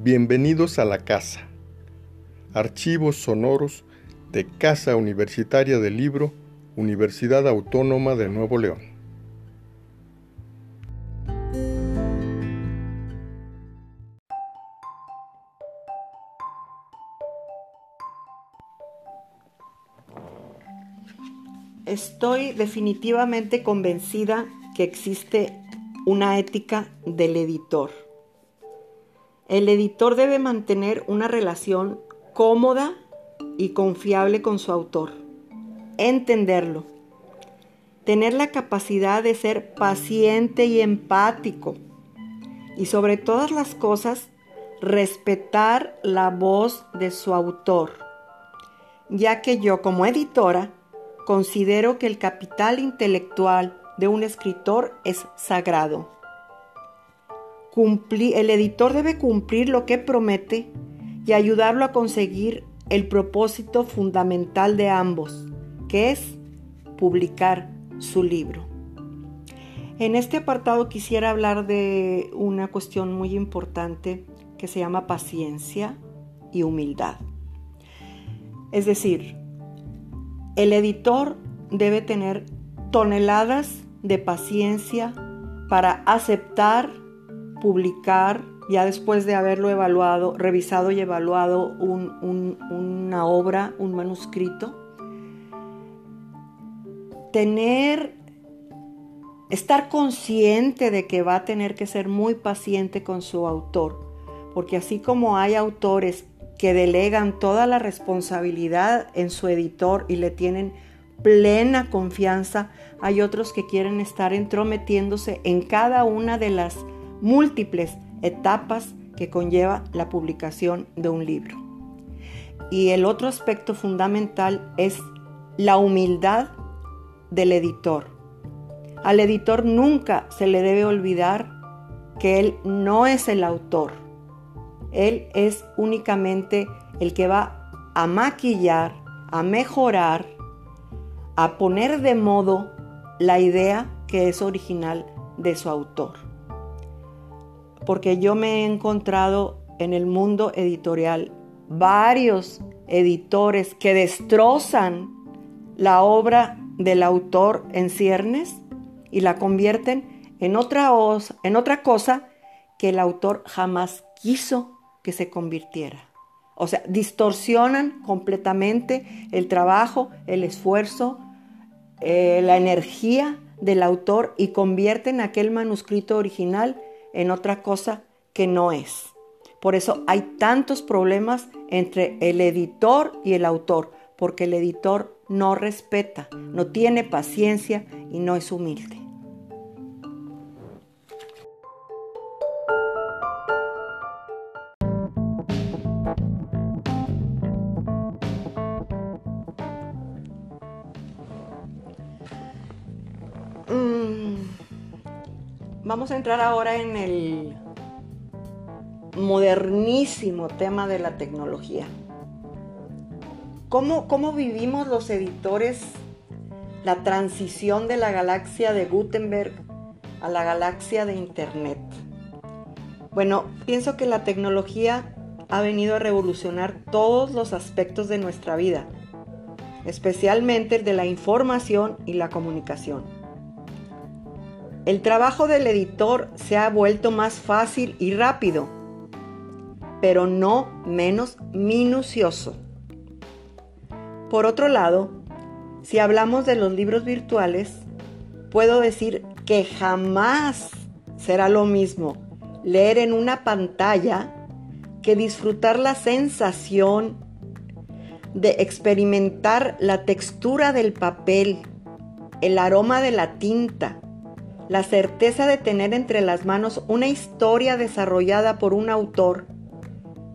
Bienvenidos a la casa. Archivos sonoros de Casa Universitaria del Libro, Universidad Autónoma de Nuevo León. Estoy definitivamente convencida que existe una ética del editor el editor debe mantener una relación cómoda y confiable con su autor. Entenderlo. Tener la capacidad de ser paciente y empático. Y sobre todas las cosas, respetar la voz de su autor. Ya que yo como editora considero que el capital intelectual de un escritor es sagrado el editor debe cumplir lo que promete y ayudarlo a conseguir el propósito fundamental de ambos, que es publicar su libro. En este apartado quisiera hablar de una cuestión muy importante que se llama paciencia y humildad. Es decir, el editor debe tener toneladas de paciencia para aceptar publicar, ya después de haberlo evaluado, revisado y evaluado una obra, un manuscrito, tener, estar consciente de que va a tener que ser muy paciente con su autor, porque así como hay autores que delegan toda la responsabilidad en su editor y le tienen plena confianza, hay otros que quieren estar entrometiéndose en cada una de las múltiples etapas que conlleva la publicación de un libro. Y el otro aspecto fundamental es la humildad del editor. Al editor nunca se le debe olvidar que él no es el autor. Él es únicamente el que va a maquillar, a mejorar, a poner de modo la idea que es original de su autor porque yo me he encontrado en el mundo editorial varios editores que destrozan la obra del autor en ciernes y la convierten en otra, en otra cosa que el autor jamás quiso que se convirtiera. O sea, distorsionan completamente el trabajo, el esfuerzo, eh, la energía del autor y convierten aquel manuscrito original en otra cosa que no es. Por eso hay tantos problemas entre el editor y el autor, porque el editor no respeta, no tiene paciencia y no es humilde. Vamos a entrar ahora en el modernísimo tema de la tecnología. ¿Cómo, ¿Cómo, vivimos los editores la transición de la galaxia de Gutenberg a la galaxia de Internet? Bueno, pienso que la tecnología ha venido a revolucionar todos los aspectos de nuestra vida, especialmente el de la información y la comunicación. El trabajo del editor se ha vuelto más fácil y rápido, pero no menos minucioso. Por otro lado, si hablamos de los libros virtuales, puedo decir que jamás será lo mismo leer en una pantalla que disfrutar la sensación de experimentar la textura del papel, el aroma de la tinta, la certeza de tener entre las manos una historia desarrollada por un autor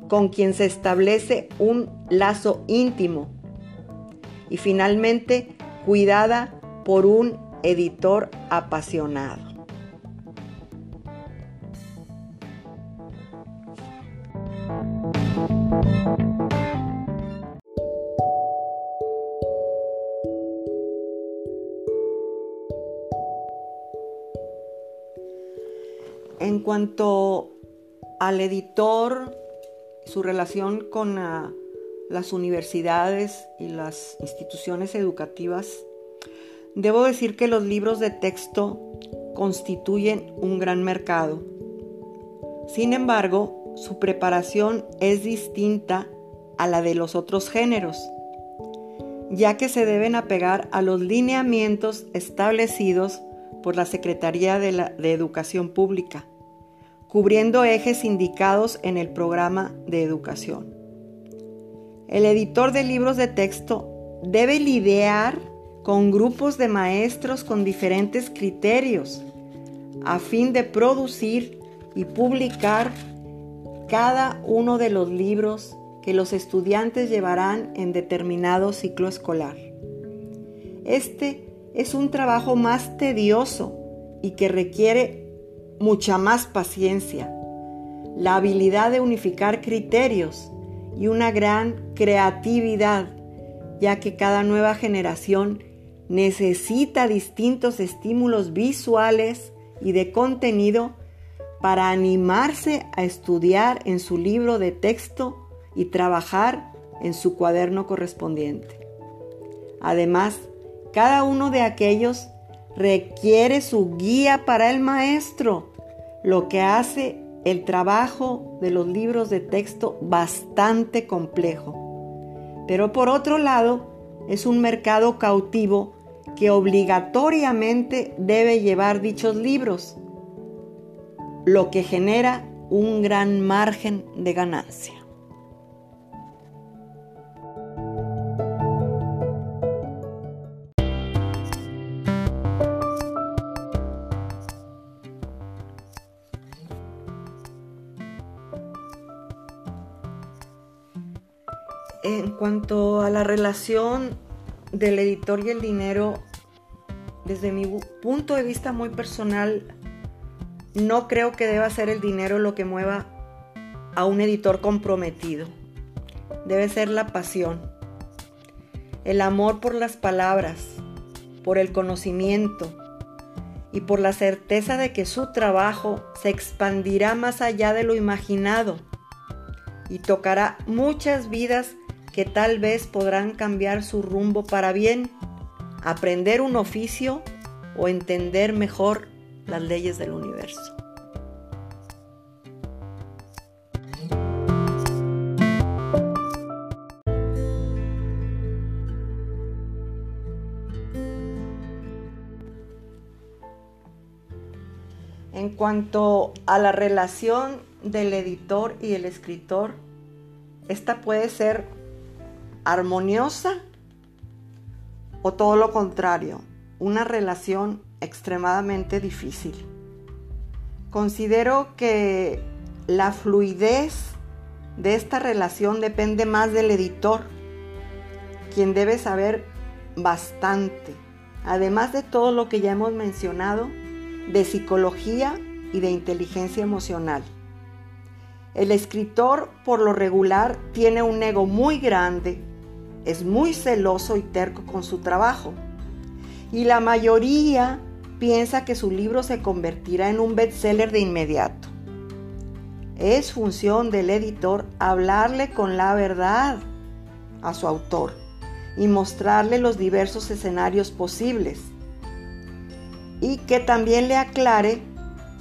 con quien se establece un lazo íntimo y finalmente cuidada por un editor apasionado. Cuanto al editor su relación con ah, las universidades y las instituciones educativas, debo decir que los libros de texto constituyen un gran mercado. Sin embargo, su preparación es distinta a la de los otros géneros, ya que se deben apegar a los lineamientos establecidos por la Secretaría de, de Educación Pública, cubriendo ejes indicados en el programa de educación. El editor de libros de texto debe lidiar con grupos de maestros con diferentes criterios a fin de producir y publicar cada uno de los libros que los estudiantes llevarán en determinado ciclo escolar. Este es un trabajo más tedioso y que requiere mucha más paciencia, la habilidad de unificar criterios y una gran creatividad, ya que cada nueva generación necesita distintos estímulos visuales y de contenido para animarse a estudiar en su libro de texto y trabajar en su cuaderno correspondiente. Además, cada uno de aquellos requiere su guía para el maestro, lo que hace el trabajo de los libros de texto bastante complejo. Pero por otro lado, es un mercado cautivo que obligatoriamente debe llevar dichos libros, lo que genera un gran margen de ganancia. En cuanto a la relación del editor y el dinero, desde mi punto de vista muy personal, no creo que deba ser el dinero lo que mueva a un editor comprometido. Debe ser la pasión, el amor por las palabras, por el conocimiento y por la certeza de que su trabajo se expandirá más allá de lo imaginado y tocará muchas vidas que tal vez podrán cambiar su rumbo para bien, aprender un oficio o entender mejor las leyes del universo. En cuanto a la relación del editor y el escritor, esta puede ser armoniosa o todo lo contrario, una relación extremadamente difícil. Considero que la fluidez de esta relación depende más del editor, quien debe saber bastante, además de todo lo que ya hemos mencionado, de psicología y de inteligencia emocional. El escritor por lo regular tiene un ego muy grande es muy celoso y terco con su trabajo. Y la mayoría piensa que su libro se convertirá en un bestseller de inmediato. Es función del editor hablarle con la verdad a su autor y mostrarle los diversos escenarios posibles. Y que también le aclare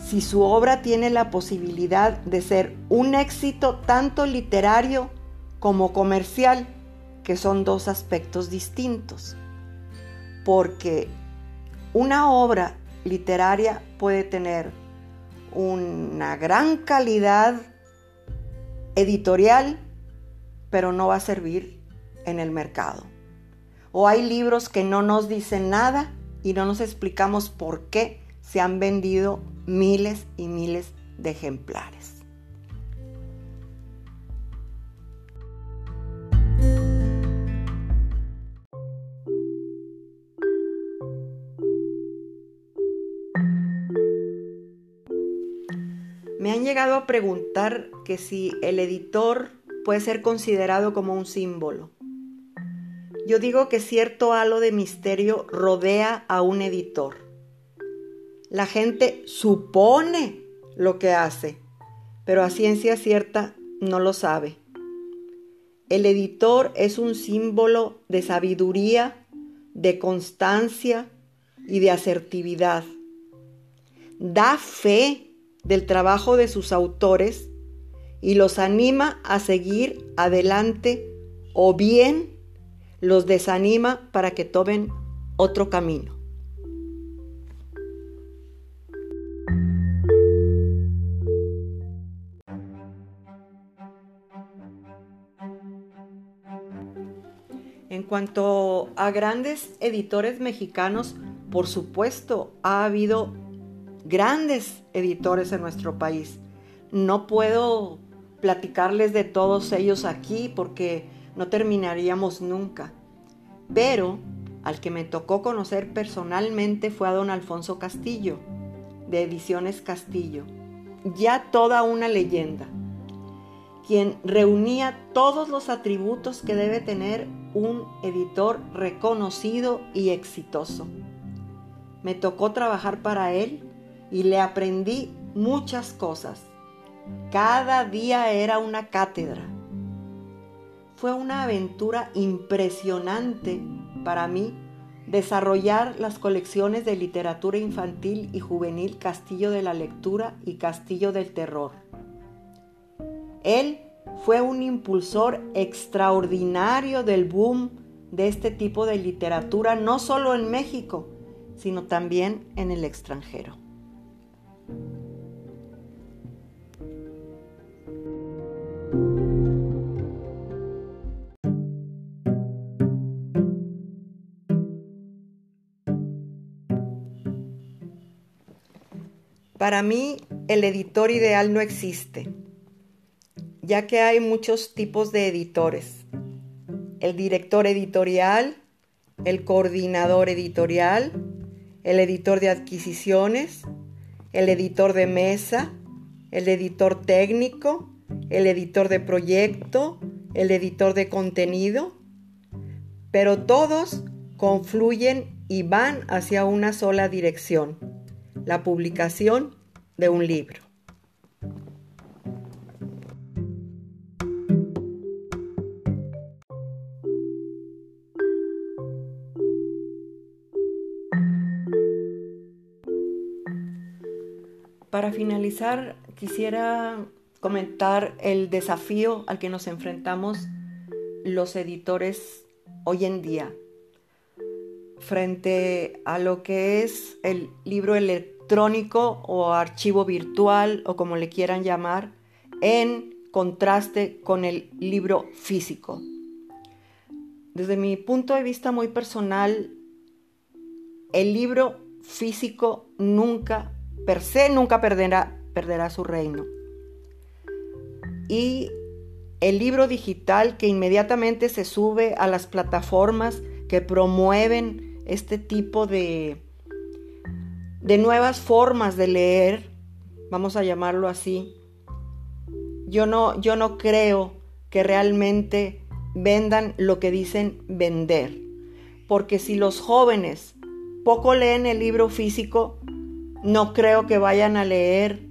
si su obra tiene la posibilidad de ser un éxito tanto literario como comercial que son dos aspectos distintos, porque una obra literaria puede tener una gran calidad editorial, pero no va a servir en el mercado. O hay libros que no nos dicen nada y no nos explicamos por qué se han vendido miles y miles de ejemplares. Preguntar que si el editor puede ser considerado como un símbolo. Yo digo que cierto halo de misterio rodea a un editor. La gente supone lo que hace, pero a ciencia cierta no lo sabe. El editor es un símbolo de sabiduría, de constancia y de asertividad. Da fe del trabajo de sus autores y los anima a seguir adelante o bien los desanima para que tomen otro camino. En cuanto a grandes editores mexicanos, por supuesto, ha habido grandes editores en nuestro país. No puedo platicarles de todos ellos aquí porque no terminaríamos nunca. Pero al que me tocó conocer personalmente fue a don Alfonso Castillo, de Ediciones Castillo, ya toda una leyenda, quien reunía todos los atributos que debe tener un editor reconocido y exitoso. Me tocó trabajar para él y le aprendí muchas cosas. Cada día era una cátedra fue una aventura impresionante para mí desarrollar las colecciones de literatura infantil y juvenil Castillo de la Lectura y Castillo del Terror. Él fue un impulsor extraordinario del boom de este tipo de literatura, no solo en México, sino también en el extranjero. Para mí, el editor ideal no existe, ya que hay muchos tipos de editores. El director editorial, el coordinador editorial, el editor de adquisiciones, el editor de mesa, el editor técnico, el editor de proyecto, el editor de contenido, pero todos confluyen y van hacia una sola dirección la publicación de un libro. Para finalizar, quisiera comentar el desafío al que nos enfrentamos los editores hoy en día frente a lo que es el libro electrónico o archivo virtual o como le quieran llamar, en contraste con el libro físico. Desde mi punto de vista muy personal, el libro físico nunca, per se, nunca perderá, perderá su reino. Y el libro digital que inmediatamente se sube a las plataformas que promueven este tipo de, de nuevas formas de leer, vamos a llamarlo así. Yo no, yo no creo que realmente vendan lo que dicen vender, porque si los jóvenes poco leen el libro físico, no creo que vayan a leer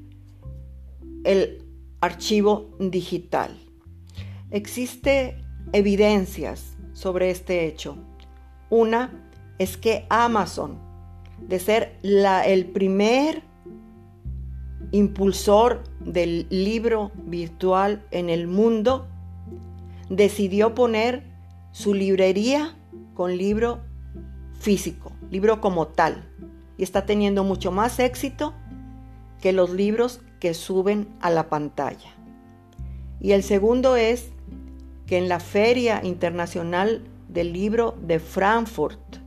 el archivo digital. Existe evidencias sobre este hecho. Una es que Amazon, de ser el primer impulsor del libro virtual en el mundo, decidió poner su librería con libro físico, libro como tal, y está teniendo mucho más éxito que los libros que suben a la pantalla. Y el segundo es que en la Feria Internacional del Libro de Frankfurt,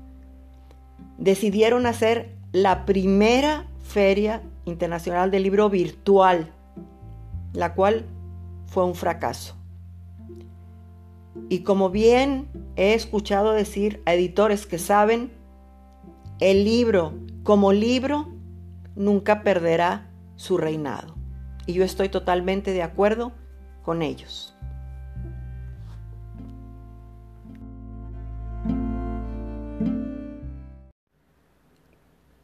decidieron hacer la primera feria internacional del libro virtual, la cual fue un fracaso. Y como bien he escuchado decir a editores que saben, el libro como libro nunca perderá su reinado. Y yo estoy totalmente de acuerdo con ellos.